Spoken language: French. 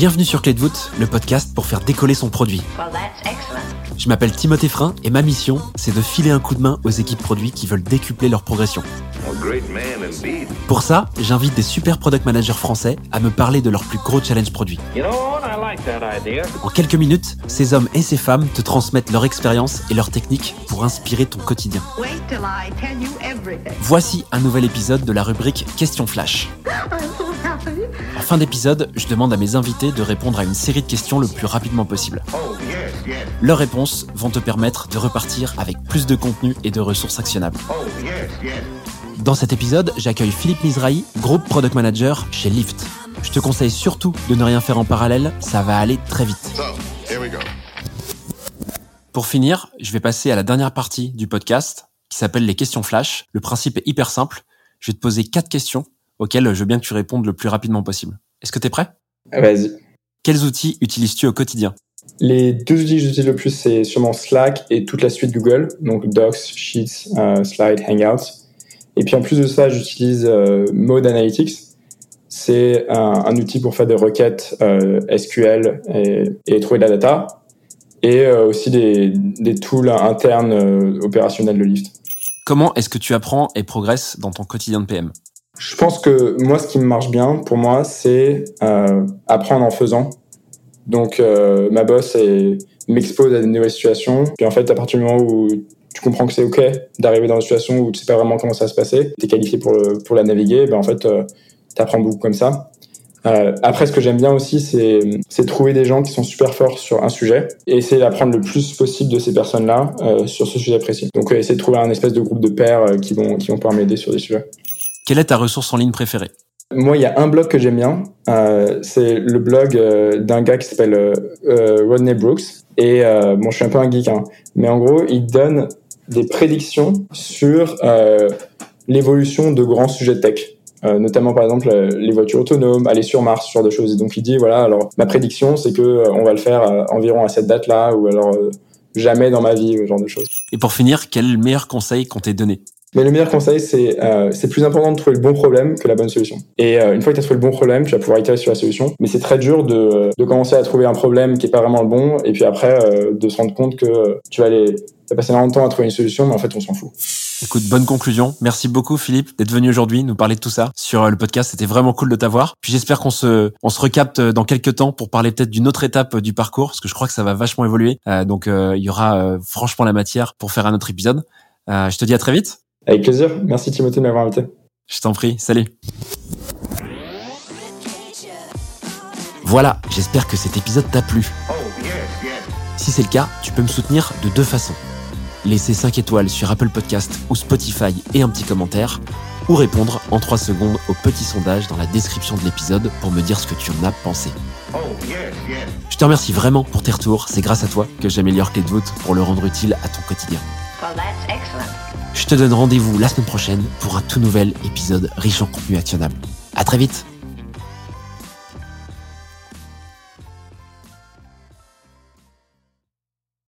Bienvenue sur Clé de voûte, le podcast pour faire décoller son produit. Je m'appelle Timothée Frein et ma mission, c'est de filer un coup de main aux équipes produits qui veulent décupler leur progression. Pour ça, j'invite des super product managers français à me parler de leurs plus gros challenges produits. En quelques minutes, ces hommes et ces femmes te transmettent leur expérience et leurs techniques pour inspirer ton quotidien. Voici un nouvel épisode de la rubrique Question Flash. En fin d'épisode, je demande à mes invités de répondre à une série de questions le plus rapidement possible. Leurs réponses vont te permettre de repartir avec plus de contenu et de ressources actionnables. Dans cet épisode, j'accueille Philippe Mizrahi, Group Product Manager chez Lyft. Je te conseille surtout de ne rien faire en parallèle, ça va aller très vite. Pour finir, je vais passer à la dernière partie du podcast qui s'appelle les questions flash. Le principe est hyper simple. Je vais te poser quatre questions auxquelles je veux bien que tu répondes le plus rapidement possible. Est-ce que tu es prêt Vas-y. Quels outils utilises-tu au quotidien? Les deux outils que j'utilise le plus, c'est sûrement Slack et toute la suite Google, donc Docs, Sheets, euh, Slide, Hangouts. Et puis en plus de ça, j'utilise euh, Mode Analytics. C'est un, outil pour faire des requêtes euh, SQL et, trouver de la data. Et aussi des, des, tools internes opérationnels de Lyft. Comment est-ce que tu apprends et progresses dans ton quotidien de PM je pense que moi, ce qui me marche bien pour moi, c'est euh, apprendre en faisant. Donc, euh, ma boss m'expose à des nouvelles situations. Puis en fait, à partir du moment où tu comprends que c'est OK d'arriver dans une situation où tu sais pas vraiment comment ça va se passer, tu es qualifié pour, la naviguer, ben en fait, euh, tu apprends beaucoup comme ça. Euh, après, ce que j'aime bien aussi, c'est trouver des gens qui sont super forts sur un sujet et essayer d'apprendre le plus possible de ces personnes-là sur ce sujet précis. Donc, essayer de trouver un espèce de groupe de pairs qui vont pouvoir m'aider sur des sujets. Quelle est ta ressource en ligne préférée? Moi, il y a un blog que j'aime bien. Euh, c'est le blog euh, d'un gars qui s'appelle euh, Rodney Brooks. Et bon, je suis un peu un geek, hein, mais en gros, il donne des prédictions sur l'évolution de grands sujets de tech. notamment par exemple les voitures autonomes, aller sur Mars, ce genre de choses. Et donc il dit voilà, alors ma prédiction c'est que on va le faire environ à cette date-là, ou alors jamais dans ma vie, ce genre de choses. Et pour finir, quel meilleur conseil qu'on t'ait donné? Mais le meilleur conseil, c'est euh, c'est plus important de trouver le bon problème que la bonne solution. Et euh, une fois que tu as trouvé le bon problème, tu vas pouvoir itérer sur la solution. Mais c'est très dur de, de commencer à trouver un problème qui est pas vraiment le bon, et puis après euh, de se rendre compte que tu vas aller passer longtemps à trouver une solution, mais en fait on s'en fout. Écoute, bonne conclusion. Merci beaucoup Philippe d'être venu aujourd'hui nous parler de tout ça sur le podcast. C'était vraiment cool de t'avoir. Puis j'espère qu'on se on se recapte dans quelques temps pour parler peut-être d'une autre étape du parcours parce que je crois que ça va vachement évoluer. donc il y aura franchement la matière pour faire un autre épisode. je te dis à très vite. Avec plaisir. Merci Timothée de m'avoir invité. Je t'en prie. Salut. Voilà, j'espère que cet épisode t'a plu. Si c'est le cas, tu peux me soutenir de deux façons. Laisser 5 étoiles sur Apple Podcast ou Spotify et un petit commentaire, ou répondre en 3 secondes au petit sondage dans la description de l'épisode pour me dire ce que tu en as pensé. Je te remercie vraiment pour tes retours, c'est grâce à toi que j'améliore Clé de pour le rendre utile à ton quotidien. Je te donne rendez-vous la semaine prochaine pour un tout nouvel épisode riche en contenu actionnable. À très vite